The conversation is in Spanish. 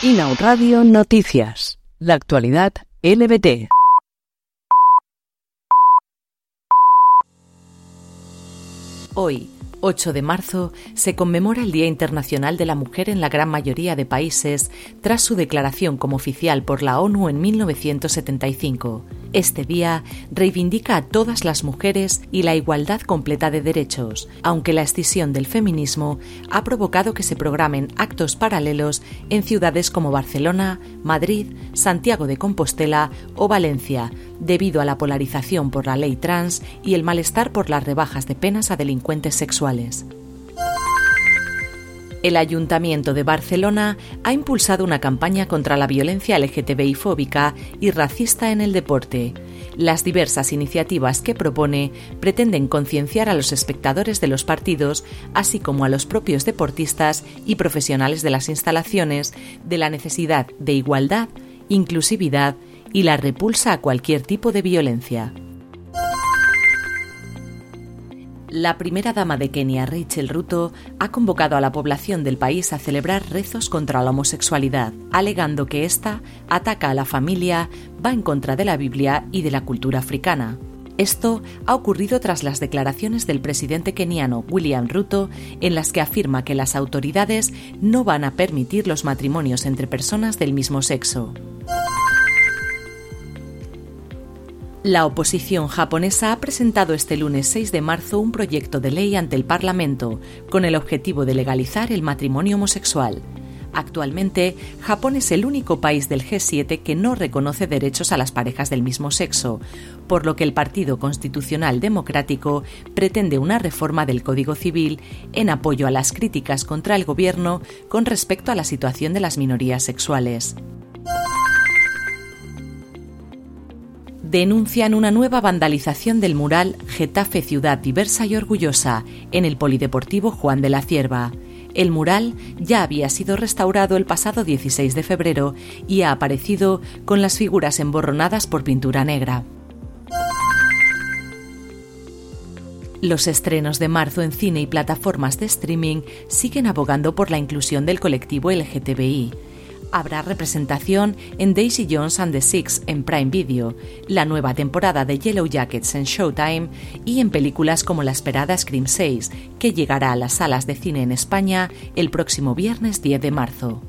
Inau Radio Noticias. La actualidad LBT. Hoy, 8 de marzo, se conmemora el Día Internacional de la Mujer en la gran mayoría de países tras su declaración como oficial por la ONU en 1975. Este día reivindica a todas las mujeres y la igualdad completa de derechos, aunque la escisión del feminismo ha provocado que se programen actos paralelos en ciudades como Barcelona, Madrid, Santiago de Compostela o Valencia, debido a la polarización por la ley trans y el malestar por las rebajas de penas a delincuentes sexuales. El Ayuntamiento de Barcelona ha impulsado una campaña contra la violencia LGTBI fóbica y racista en el deporte. Las diversas iniciativas que propone pretenden concienciar a los espectadores de los partidos, así como a los propios deportistas y profesionales de las instalaciones, de la necesidad de igualdad, inclusividad y la repulsa a cualquier tipo de violencia. La primera dama de Kenia, Rachel Ruto, ha convocado a la población del país a celebrar rezos contra la homosexualidad, alegando que ésta ataca a la familia, va en contra de la Biblia y de la cultura africana. Esto ha ocurrido tras las declaraciones del presidente keniano William Ruto, en las que afirma que las autoridades no van a permitir los matrimonios entre personas del mismo sexo. La oposición japonesa ha presentado este lunes 6 de marzo un proyecto de ley ante el Parlamento con el objetivo de legalizar el matrimonio homosexual. Actualmente, Japón es el único país del G7 que no reconoce derechos a las parejas del mismo sexo, por lo que el Partido Constitucional Democrático pretende una reforma del Código Civil en apoyo a las críticas contra el gobierno con respecto a la situación de las minorías sexuales. Denuncian una nueva vandalización del mural Getafe Ciudad Diversa y Orgullosa en el Polideportivo Juan de la Cierva. El mural ya había sido restaurado el pasado 16 de febrero y ha aparecido con las figuras emborronadas por pintura negra. Los estrenos de marzo en cine y plataformas de streaming siguen abogando por la inclusión del colectivo LGTBI habrá representación en Daisy Jones and the Six en Prime Video, la nueva temporada de Yellow Jackets en Showtime y en películas como la esperada Scream 6, que llegará a las salas de cine en España el próximo viernes 10 de marzo.